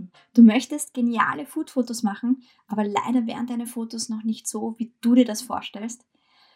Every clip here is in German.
machen. Du möchtest geniale Food-Fotos machen, aber leider wären deine Fotos noch nicht so, wie du dir das vorstellst.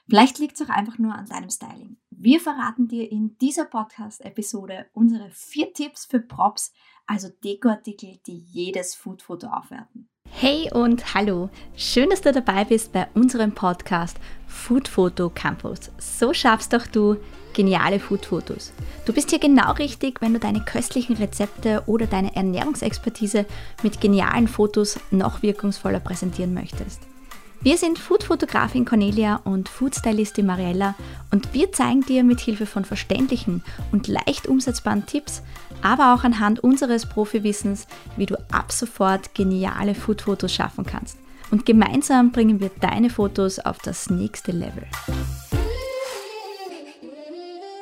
Vielleicht liegt es auch einfach nur an deinem Styling. Wir verraten dir in dieser Podcast-Episode unsere vier Tipps für Props, also Dekoartikel, die jedes Food-Foto aufwerten. Hey und hallo! Schön, dass du dabei bist bei unserem Podcast Food Photo Campus. So schaffst doch du geniale Food-Fotos. Du bist hier genau richtig, wenn du deine köstlichen Rezepte oder deine Ernährungsexpertise mit genialen Fotos noch wirkungsvoller präsentieren möchtest. Wir sind Food-Fotografin Cornelia und Food-Stylistin Mariella und wir zeigen dir mit Hilfe von verständlichen und leicht umsetzbaren Tipps, aber auch anhand unseres Profiwissens, wie du ab sofort geniale Food-Fotos schaffen kannst. Und gemeinsam bringen wir deine Fotos auf das nächste Level.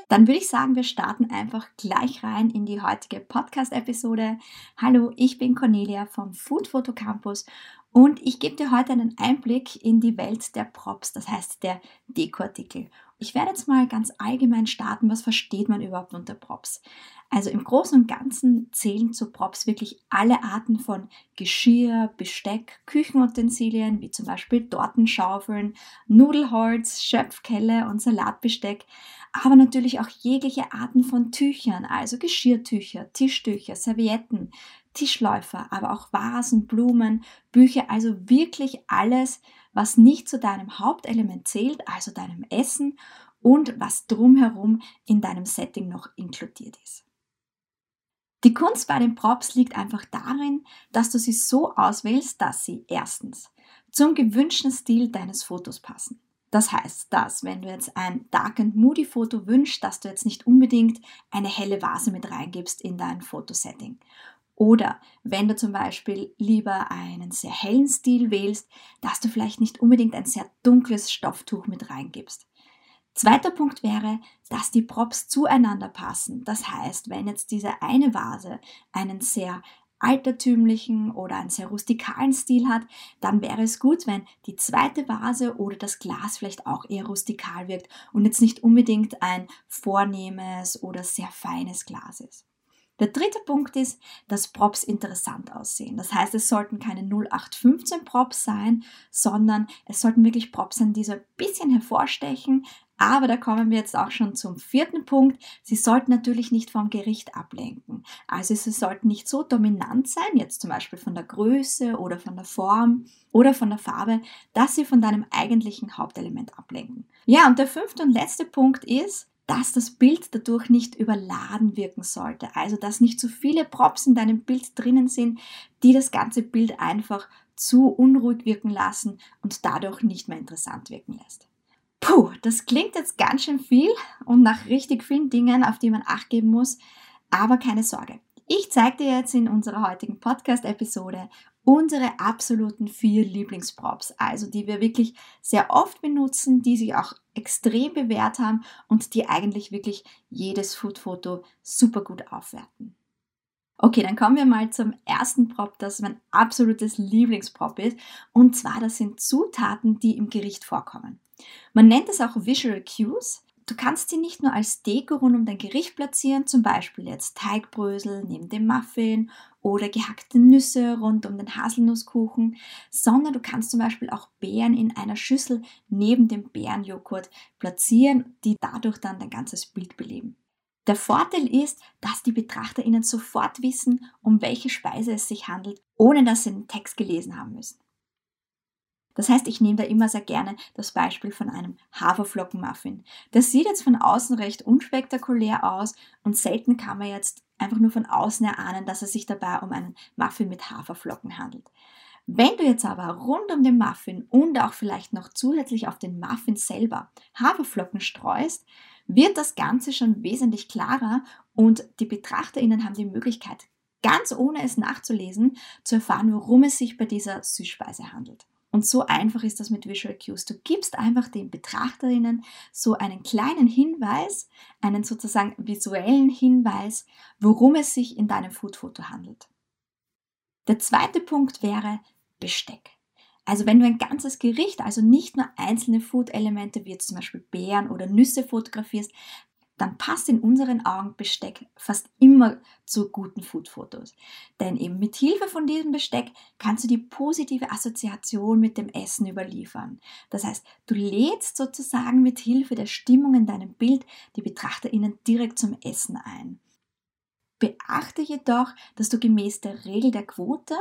Dann würde ich sagen, wir starten einfach gleich rein in die heutige Podcast-Episode. Hallo, ich bin Cornelia vom Food Photo Campus und ich gebe dir heute einen Einblick in die Welt der Props, das heißt der Dekoartikel. Ich werde jetzt mal ganz allgemein starten, was versteht man überhaupt unter Props? Also im Großen und Ganzen zählen zu Props wirklich alle Arten von Geschirr, Besteck, Küchenutensilien, wie zum Beispiel Tortenschaufeln, Nudelholz, Schöpfkelle und Salatbesteck, aber natürlich auch jegliche Arten von Tüchern, also Geschirrtücher, Tischtücher, Servietten, Tischläufer, aber auch Vasen, Blumen, Bücher, also wirklich alles, was nicht zu deinem Hauptelement zählt, also deinem Essen und was drumherum in deinem Setting noch inkludiert ist. Die Kunst bei den Props liegt einfach darin, dass du sie so auswählst, dass sie erstens zum gewünschten Stil deines Fotos passen. Das heißt, dass wenn du jetzt ein Dark and Moody Foto wünschst, dass du jetzt nicht unbedingt eine helle Vase mit reingibst in dein Fotosetting oder wenn du zum Beispiel lieber einen sehr hellen Stil wählst, dass du vielleicht nicht unbedingt ein sehr dunkles Stofftuch mit reingibst. Zweiter Punkt wäre, dass die Props zueinander passen. Das heißt, wenn jetzt diese eine Vase einen sehr altertümlichen oder einen sehr rustikalen Stil hat, dann wäre es gut, wenn die zweite Vase oder das Glas vielleicht auch eher rustikal wirkt und jetzt nicht unbedingt ein vornehmes oder sehr feines Glas ist. Der dritte Punkt ist, dass Props interessant aussehen. Das heißt, es sollten keine 0815 Props sein, sondern es sollten wirklich Props sein, die so ein bisschen hervorstechen. Aber da kommen wir jetzt auch schon zum vierten Punkt. Sie sollten natürlich nicht vom Gericht ablenken. Also sie sollten nicht so dominant sein, jetzt zum Beispiel von der Größe oder von der Form oder von der Farbe, dass sie von deinem eigentlichen Hauptelement ablenken. Ja, und der fünfte und letzte Punkt ist, dass das Bild dadurch nicht überladen wirken sollte. Also, dass nicht zu viele Props in deinem Bild drinnen sind, die das ganze Bild einfach zu unruhig wirken lassen und dadurch nicht mehr interessant wirken lässt. Puh, das klingt jetzt ganz schön viel und nach richtig vielen Dingen, auf die man acht geben muss, aber keine Sorge. Ich zeige dir jetzt in unserer heutigen Podcast-Episode unsere absoluten vier Lieblingsprops, also die wir wirklich sehr oft benutzen, die sich auch extrem bewährt haben und die eigentlich wirklich jedes Foodfoto super gut aufwerten. Okay, dann kommen wir mal zum ersten Prop, das mein absolutes Lieblingsprop ist. Und zwar, das sind Zutaten, die im Gericht vorkommen. Man nennt es auch Visual Cues. Du kannst sie nicht nur als Deko rund um dein Gericht platzieren, zum Beispiel jetzt Teigbrösel neben dem Muffin oder gehackte Nüsse rund um den Haselnusskuchen, sondern du kannst zum Beispiel auch Beeren in einer Schüssel neben dem Beerenjoghurt platzieren, die dadurch dann dein ganzes Bild beleben. Der Vorteil ist, dass die BetrachterInnen sofort wissen, um welche Speise es sich handelt, ohne dass sie den Text gelesen haben müssen. Das heißt, ich nehme da immer sehr gerne das Beispiel von einem Haferflockenmuffin. Das sieht jetzt von außen recht unspektakulär aus und selten kann man jetzt einfach nur von außen erahnen, dass es sich dabei um einen Muffin mit Haferflocken handelt. Wenn du jetzt aber rund um den Muffin und auch vielleicht noch zusätzlich auf den Muffin selber Haferflocken streust, wird das Ganze schon wesentlich klarer und die BetrachterInnen haben die Möglichkeit, ganz ohne es nachzulesen, zu erfahren, worum es sich bei dieser Süßspeise handelt. Und so einfach ist das mit Visual Cues. Du gibst einfach den Betrachterinnen so einen kleinen Hinweis, einen sozusagen visuellen Hinweis, worum es sich in deinem Foodfoto handelt. Der zweite Punkt wäre Besteck. Also wenn du ein ganzes Gericht, also nicht nur einzelne Food-Elemente wie zum Beispiel Beeren oder Nüsse fotografierst, dann passt in unseren Augen Besteck fast immer zu guten Foodfotos. Denn eben mit Hilfe von diesem Besteck kannst du die positive Assoziation mit dem Essen überliefern. Das heißt, du lädst sozusagen mit Hilfe der Stimmung in deinem Bild die BetrachterInnen direkt zum Essen ein. Beachte jedoch, dass du gemäß der Regel der Quote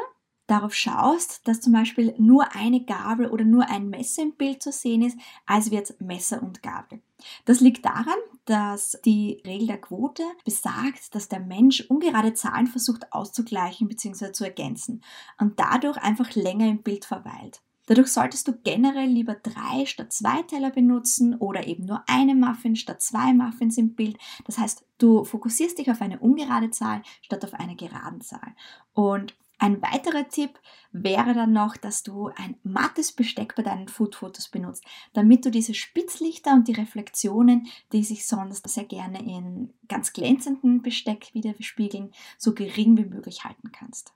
darauf schaust, dass zum Beispiel nur eine Gabel oder nur ein Messer im Bild zu sehen ist, als wird Messer und Gabel. Das liegt daran, dass die Regel der Quote besagt, dass der Mensch ungerade Zahlen versucht auszugleichen bzw. zu ergänzen und dadurch einfach länger im Bild verweilt. Dadurch solltest du generell lieber drei statt zwei Teller benutzen oder eben nur eine Muffin statt zwei Muffins im Bild. Das heißt, du fokussierst dich auf eine ungerade Zahl statt auf eine geraden Zahl. Und ein weiterer Tipp wäre dann noch, dass du ein mattes Besteck bei deinen Foodfotos benutzt, damit du diese Spitzlichter und die Reflexionen, die sich sonst sehr gerne in ganz glänzenden Besteck widerspiegeln, so gering wie möglich halten kannst.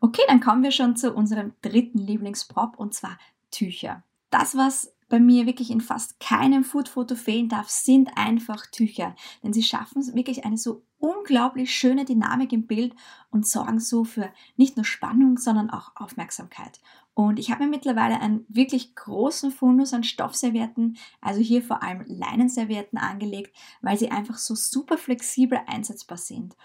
Okay, dann kommen wir schon zu unserem dritten Lieblingsprop und zwar Tücher. Das, was bei mir wirklich in fast keinem Foodfoto fehlen darf, sind einfach Tücher. Denn sie schaffen wirklich eine so unglaublich schöne Dynamik im Bild und sorgen so für nicht nur Spannung, sondern auch Aufmerksamkeit. Und ich habe mir mittlerweile einen wirklich großen Fundus an Stoffservietten, also hier vor allem Leinenservietten angelegt, weil sie einfach so super flexibel einsetzbar sind.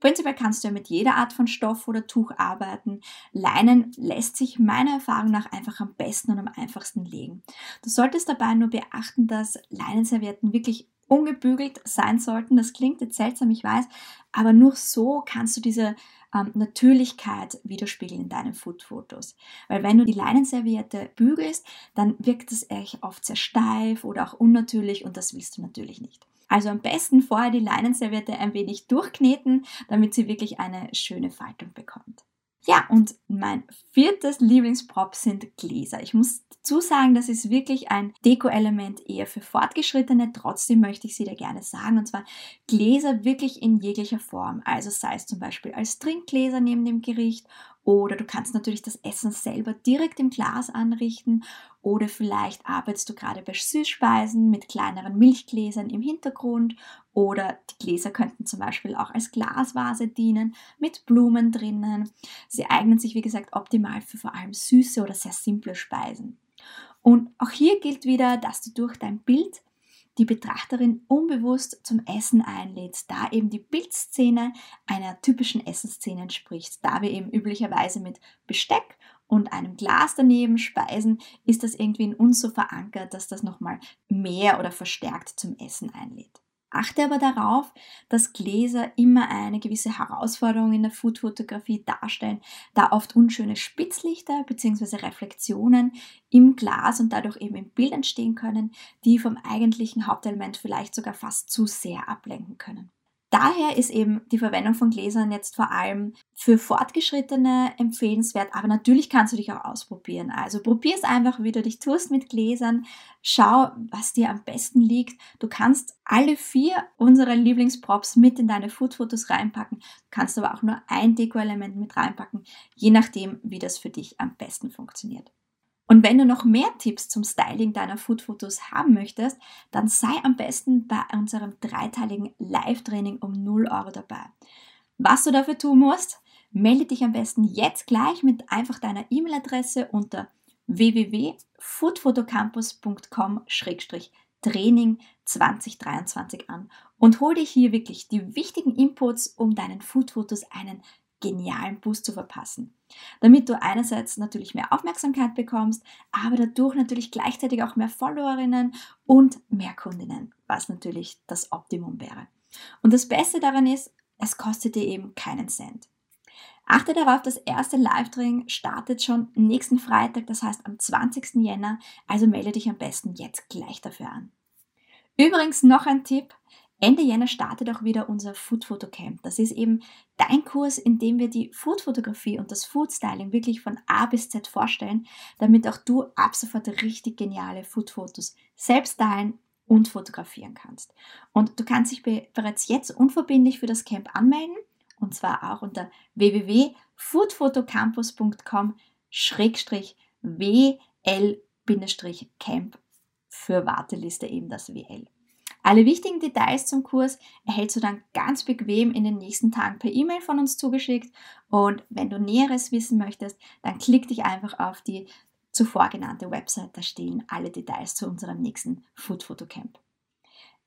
Prinzipiell kannst du ja mit jeder Art von Stoff oder Tuch arbeiten. Leinen lässt sich meiner Erfahrung nach einfach am besten und am einfachsten legen. Du solltest dabei nur beachten, dass Leinenservietten wirklich ungebügelt sein sollten. Das klingt jetzt seltsam, ich weiß, aber nur so kannst du diese ähm, Natürlichkeit widerspiegeln in deinen Foodfotos. Weil wenn du die Leinenserviette bügelst, dann wirkt es echt oft sehr steif oder auch unnatürlich und das willst du natürlich nicht. Also am besten vorher die Leinenserviette ein wenig durchkneten, damit sie wirklich eine schöne Faltung bekommt. Ja, und mein viertes Lieblingsprop sind Gläser. Ich muss dazu sagen, das ist wirklich ein Deko-Element eher für Fortgeschrittene. Trotzdem möchte ich sie dir gerne sagen. Und zwar Gläser wirklich in jeglicher Form. Also sei es zum Beispiel als Trinkgläser neben dem Gericht oder du kannst natürlich das Essen selber direkt im Glas anrichten oder vielleicht arbeitest du gerade bei Süßspeisen mit kleineren Milchgläsern im Hintergrund oder die Gläser könnten zum Beispiel auch als Glasvase dienen mit Blumen drinnen. Sie eignen sich, wie gesagt, optimal für vor allem süße oder sehr simple Speisen. Und auch hier gilt wieder, dass du durch dein Bild die Betrachterin unbewusst zum Essen einlädst, da eben die Bildszene einer typischen Essensszene entspricht. Da wir eben üblicherweise mit Besteck und einem Glas daneben speisen, ist das irgendwie in uns so verankert, dass das nochmal mehr oder verstärkt zum Essen einlädt. Achte aber darauf, dass Gläser immer eine gewisse Herausforderung in der Foodfotografie darstellen, da oft unschöne Spitzlichter bzw. Reflexionen im Glas und dadurch eben im Bild entstehen können, die vom eigentlichen Hauptelement vielleicht sogar fast zu sehr ablenken können. Daher ist eben die Verwendung von Gläsern jetzt vor allem für Fortgeschrittene empfehlenswert, aber natürlich kannst du dich auch ausprobieren. Also probier es einfach, wie du dich tust mit Gläsern. Schau, was dir am besten liegt. Du kannst alle vier unserer Lieblingsprops mit in deine Foodfotos reinpacken. Du kannst aber auch nur ein Deko-Element mit reinpacken, je nachdem, wie das für dich am besten funktioniert. Und wenn du noch mehr Tipps zum Styling deiner Foodfotos haben möchtest, dann sei am besten bei unserem dreiteiligen Live-Training um 0 Euro dabei. Was du dafür tun musst, melde dich am besten jetzt gleich mit einfach deiner E-Mail-Adresse unter www.foodfotocampus.com-training 2023 an und hol dich hier wirklich die wichtigen Inputs, um deinen Foodfotos einen genialen Boost zu verpassen. Damit du einerseits natürlich mehr Aufmerksamkeit bekommst, aber dadurch natürlich gleichzeitig auch mehr Followerinnen und mehr Kundinnen, was natürlich das Optimum wäre. Und das Beste daran ist, es kostet dir eben keinen Cent. Achte darauf, das erste Live-Training startet schon nächsten Freitag, das heißt am 20. Jänner, also melde dich am besten jetzt gleich dafür an. Übrigens noch ein Tipp, Ende Jänner startet auch wieder unser Food Photo Camp. Das ist eben dein Kurs, in dem wir die Food-Fotografie und das Food Styling wirklich von A bis Z vorstellen, damit auch du ab sofort richtig geniale Food-Fotos selbst stylen und fotografieren kannst. Und du kannst dich bereits jetzt unverbindlich für das Camp anmelden und zwar auch unter www.foodfotocampus.com-wl-camp für Warteliste eben das WL. Alle wichtigen Details zum Kurs erhältst du dann ganz bequem in den nächsten Tagen per E-Mail von uns zugeschickt. Und wenn du Näheres wissen möchtest, dann klick dich einfach auf die zuvor genannte Website. Da stehen alle Details zu unserem nächsten Food Photo Camp.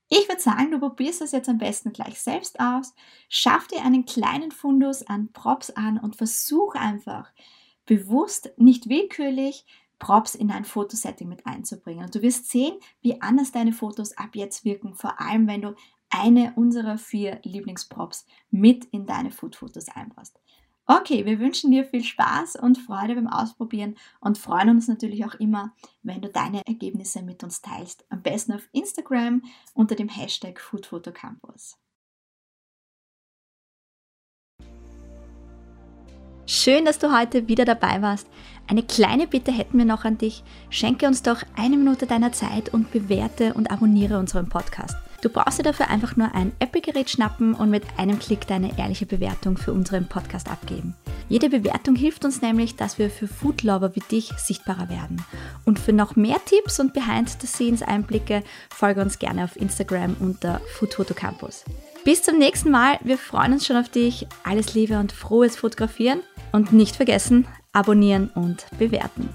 Ich würde sagen, du probierst das jetzt am besten gleich selbst aus. Schaff dir einen kleinen Fundus an Props an und versuch einfach bewusst, nicht willkürlich, Props in ein Fotosetting mit einzubringen. Und du wirst sehen, wie anders deine Fotos ab jetzt wirken, vor allem wenn du eine unserer vier Lieblingsprops mit in deine Food-Fotos einbaust. Okay, wir wünschen dir viel Spaß und Freude beim Ausprobieren und freuen uns natürlich auch immer, wenn du deine Ergebnisse mit uns teilst. Am besten auf Instagram unter dem Hashtag FoodPhotoCampus. Schön, dass du heute wieder dabei warst. Eine kleine Bitte hätten wir noch an dich. Schenke uns doch eine Minute deiner Zeit und bewerte und abonniere unseren Podcast. Du brauchst dir dafür einfach nur ein Apple-Gerät schnappen und mit einem Klick deine ehrliche Bewertung für unseren Podcast abgeben. Jede Bewertung hilft uns nämlich, dass wir für Foodlover wie dich sichtbarer werden. Und für noch mehr Tipps und Behind-the-Scenes-Einblicke folge uns gerne auf Instagram unter Foodfotocampus. Bis zum nächsten Mal. Wir freuen uns schon auf dich. Alles Liebe und frohes Fotografieren. Und nicht vergessen, abonnieren und bewerten.